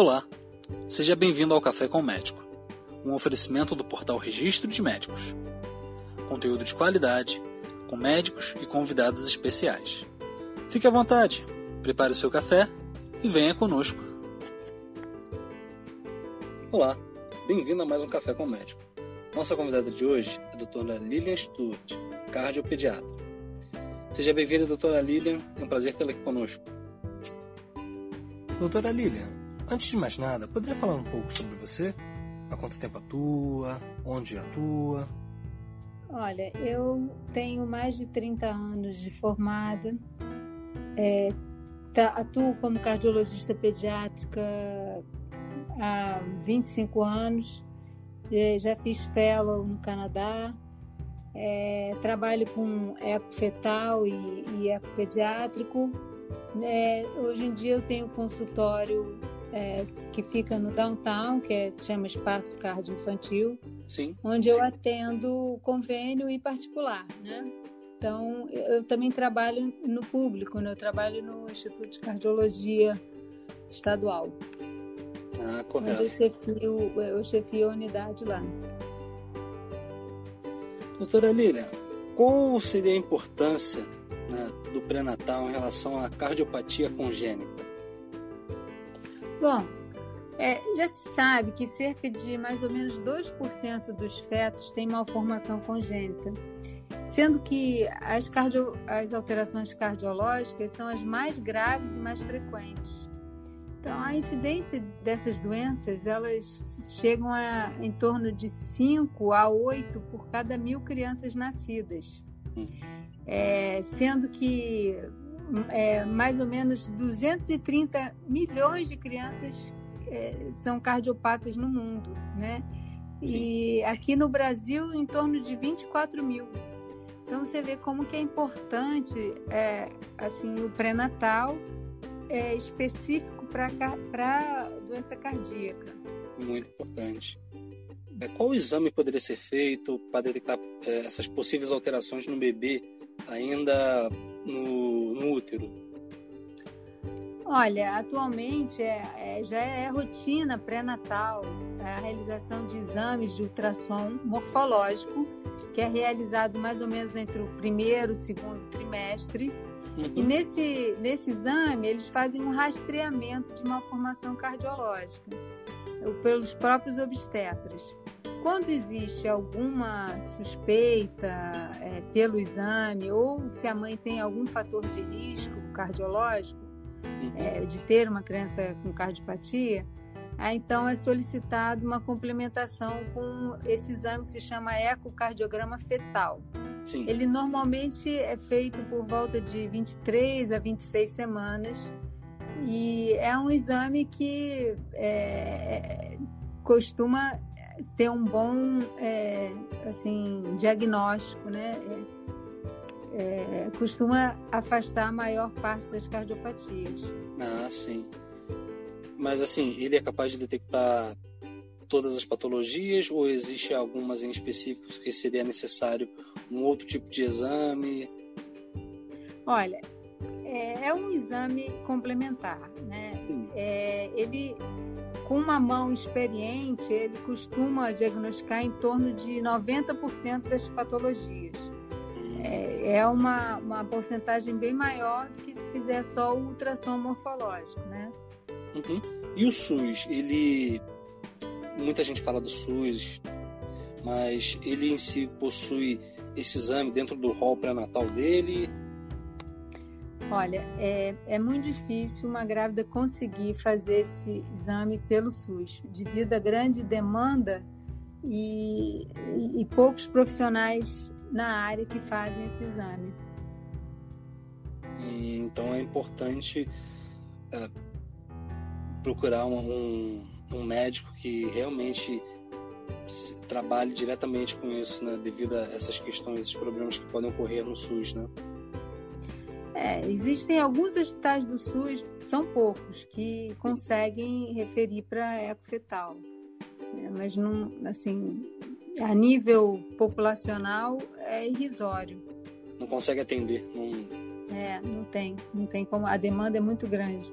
Olá, seja bem-vindo ao Café com o Médico, um oferecimento do portal Registro de Médicos. Conteúdo de qualidade, com médicos e convidados especiais. Fique à vontade, prepare o seu café e venha conosco. Olá, bem-vindo a mais um Café com o Médico. Nossa convidada de hoje é a doutora Lilian Stuart, cardiopediatra. Seja bem-vinda, doutora Lilian, é um prazer tê-la aqui conosco. Doutora Lilian, antes de mais nada, poderia falar um pouco sobre você? Há quanto tempo atua? Onde atua? Olha, eu tenho mais de 30 anos de formada, é, tá, atuo como cardiologista pediátrica há 25 anos, já fiz fellow no Canadá, é, trabalho com eco fetal e, e eco pediátrico. É, hoje em dia eu tenho consultório é, que fica no downtown, que é, se chama Espaço Cardio Infantil, Sim. onde eu atendo convênio e particular, né? Então, eu também trabalho no público, né? eu trabalho no Instituto de Cardiologia Estadual. Ah, correto. eu chefio, eu chefio a unidade lá. Doutora Lilian, qual seria a importância né, do pré-natal em relação à cardiopatia congênita? Bom, é, já se sabe que cerca de mais ou menos 2% dos fetos têm malformação congênita, sendo que as, cardio, as alterações cardiológicas são as mais graves e mais frequentes. Então, a incidência dessas doenças, elas chegam a em torno de 5 a 8 por cada mil crianças nascidas. É, sendo que é, mais ou menos 230 milhões de crianças é, são cardiopatas no mundo, né? E aqui no Brasil, em torno de 24 mil. Então, você vê como que é importante é, assim, o pré-natal é, específico para doença cardíaca. Muito importante. É, Qual exame poderia ser feito para detectar é, essas possíveis alterações no bebê ainda no, no útero? Olha, atualmente é, é- já é rotina pré-natal a realização de exames de ultrassom morfológico, que é realizado mais ou menos entre o primeiro e o segundo trimestre. E Uhum. nesse, nesse exame, eles fazem um rastreamento de malformação cardiológica pelos próprios obstetras. Quando existe alguma suspeita é, pelo exame ou se a mãe tem algum fator de risco cardiológico, Uhum. é, de ter uma criança com cardiopatia, aí, então é solicitado uma complementação com esse exame que se chama ecocardiograma fetal. Sim. Ele normalmente é feito por volta de 23 a 26 semanas e é um exame que é, costuma ter um bom é, assim diagnóstico, né? É, é, costuma afastar a maior parte das cardiopatias. Ah, sim. Mas assim, ele é capaz de detectar todas as patologias ou existe algumas em específicos que seria necessário um outro tipo de exame? Olha, é, é um exame complementar, né? É, ele, com uma mão experiente, ele costuma diagnosticar em torno de 90% das patologias. É, é uma, uma porcentagem bem maior do que se fizer só o ultrassom morfológico, né? Uhum. E o SUS, ele. Muita gente fala do SUS, mas ele em si possui esse exame dentro do rol pré-natal dele? Olha, é, é muito difícil uma grávida conseguir fazer esse exame pelo SUS, devido à grande demanda e, e, e poucos profissionais na área que fazem esse exame. Então é importante é, procurar um, um, um médico que realmente trabalhe diretamente com isso, né? Devido a essas questões, esses problemas que podem ocorrer no SUS, né? É, existem alguns hospitais do SUS, são poucos, que conseguem referir para ecofetal. É, mas não, assim, a nível populacional é irrisório. Não consegue atender. Não... É, não tem, não tem como. A demanda é muito grande.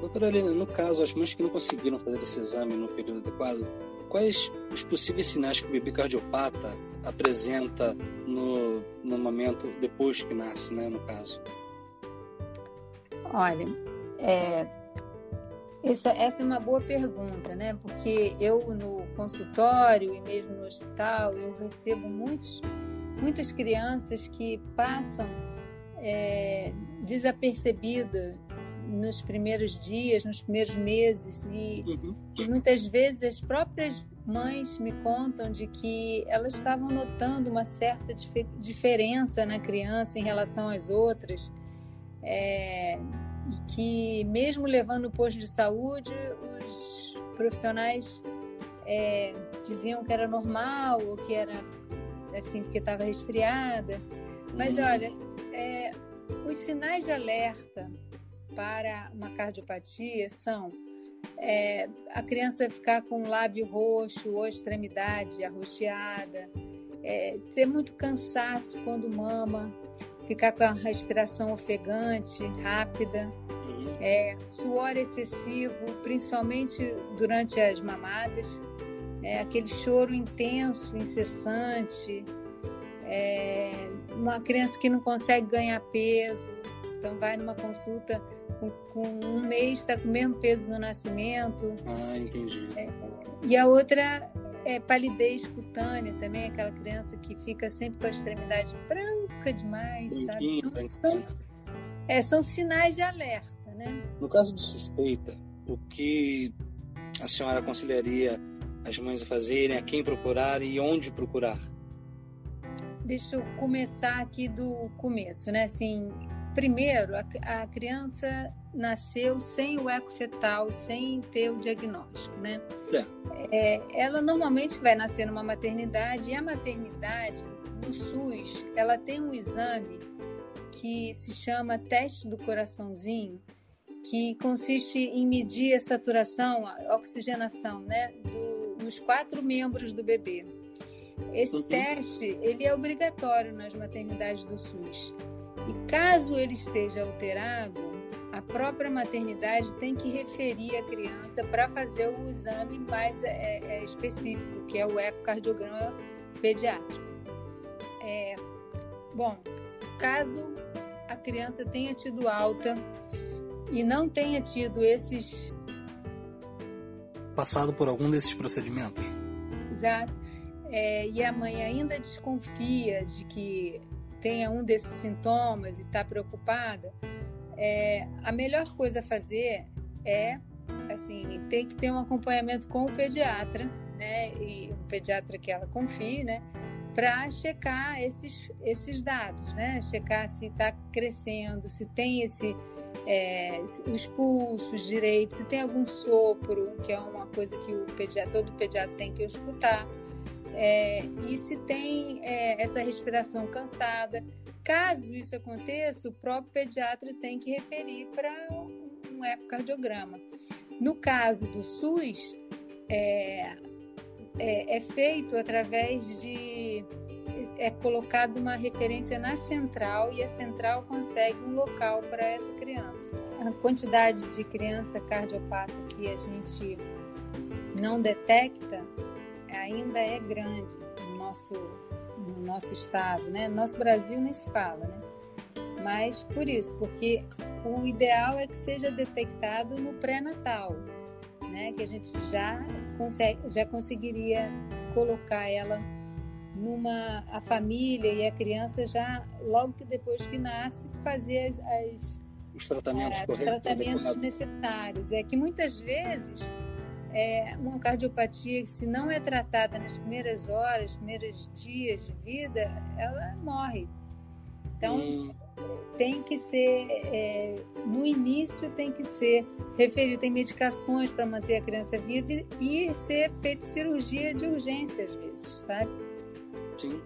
Doutora Helena, no caso, as mães que não conseguiram fazer esse exame no período adequado, quais os possíveis sinais que o bebê cardiopata apresenta no, no momento depois que nasce, né, no caso? Olha, é, essa, essa é uma boa pergunta, né? Porque eu no consultório e mesmo no hospital eu recebo muitos, muitas crianças que passam é, desapercebidas nos primeiros dias, nos primeiros meses e, uhum. e, muitas vezes as próprias mães me contam de que elas estavam notando uma certa dif diferença na criança em relação às outras é, que mesmo levando o posto de saúde os profissionais é, diziam que era normal ou que era assim porque estava resfriada mas olha é, os sinais de alerta para uma cardiopatia são é, a criança ficar com o lábio roxo ou extremidade arroxeada, é, ter muito cansaço quando mama, ficar com a respiração ofegante, rápida, é, suor excessivo, principalmente durante as mamadas, é, aquele choro intenso, incessante, é, uma criança que não consegue ganhar peso, então vai numa consulta com, com um mês está com o mesmo peso no nascimento. Ah, entendi. É, e a outra é palidez cutânea também, aquela criança que fica sempre com a extremidade branca demais, sabe? São, são, é, são sinais de alerta, né? No caso de suspeita, o que a senhora aconselharia as mães a fazerem, a quem procurar e onde procurar? Deixa eu começar aqui do começo, né? Assim, Primeiro, a, a criança nasceu sem o eco fetal, sem ter o diagnóstico, né? É. É, ela normalmente vai nascer numa maternidade e a maternidade, no SUS, ela tem um exame que se chama teste do coraçãozinho, que consiste em medir a saturação, a oxigenação, né, do, nos quatro membros do bebê. Esse uhum. teste, ele é obrigatório nas maternidades do SUS. E caso ele esteja alterado, a própria maternidade tem que referir a criança para fazer o exame mais é, é, específico, que é o ecocardiograma pediátrico. É, bom, caso a criança tenha tido alta e não tenha tido esses. Passado por algum desses procedimentos. Exato. É, e a mãe ainda desconfia de que tenha um desses sintomas e está preocupada, é, a melhor coisa a fazer é assim ter que ter um acompanhamento com o pediatra, né? E o pediatra que ela confie, né? Para checar esses, esses dados, né? Checar se está crescendo, se tem esse é, os pulsos direitos, se tem algum sopro, que é uma coisa que o pediatra, todo pediatra tem que escutar. É, e se tem é, essa respiração cansada. Caso isso aconteça, o próprio pediatra tem que referir para um ecocardiograma. No caso do SUS, é, é, é feito através de. É colocado uma referência na central e a central consegue um local para essa criança. A quantidade de criança cardiopata que a gente não detecta ainda é grande no nosso, no nosso estado, né? No nosso Brasil nem se fala, né? Mas por isso, porque o ideal é que seja detectado no pré-natal, né? Que a gente já consegue, já conseguiria colocar ela numa a família e a criança já logo que depois que nasce fazer as, as os tratamentos, é, os tratamentos necessários. É que muitas vezes é, uma cardiopatia que se não é tratada nas primeiras horas, primeiros dias de vida, ela morre. Então tem que ser é, no início tem que ser referido, tem medicações para manter a criança viva e ser feita cirurgia de urgência às vezes, sabe? Sim,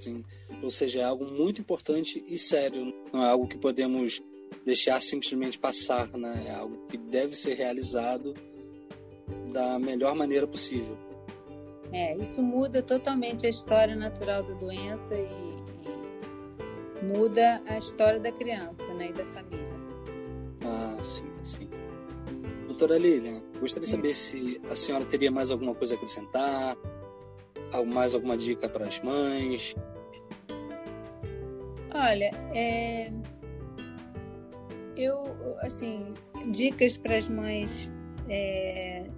sim. Ou seja, é algo muito importante e sério, não é algo que podemos deixar simplesmente passar, né? É algo que deve ser realizado da melhor maneira possível. É, isso muda totalmente a história natural da doença e, e muda a história da criança né, e da família. Ah, sim, sim. Doutora Lilian, gostaria de saber se a senhora teria mais alguma coisa a acrescentar, mais alguma dica para as mães. Olha, é... eu, assim, dicas para as mães. É...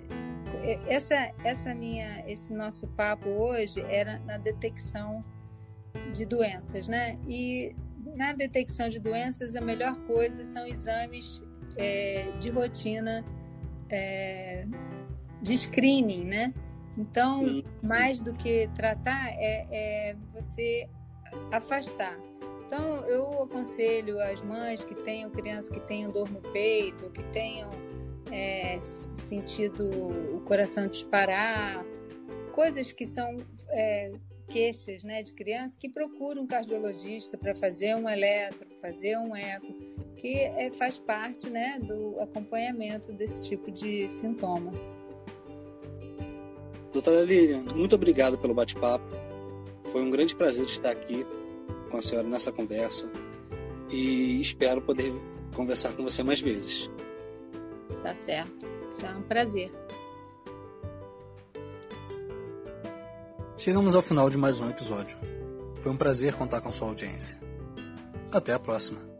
Essa, essa minha, esse nosso papo hoje era na detecção de doenças, né? E na detecção de doenças, a melhor coisa são exames é, de rotina é, de screening, né? Então, mais do que tratar, é, é, você afastar. Então, eu aconselho as mães que tenham crianças que tenham dor no peito, que tenham é, sentido o coração disparar, coisas que são é, queixas né, de criança, que procuram um cardiologista para fazer um eletro, fazer um eco, que é, faz parte né, do acompanhamento desse tipo de sintoma. Doutora Lilian, muito obrigado pelo bate-papo. Foi um grande prazer estar aqui com a senhora nessa conversa e espero poder conversar com você mais vezes. Tá certo. Isso é um prazer. Chegamos ao final de mais um episódio. Foi um prazer contar com sua audiência. Até a próxima.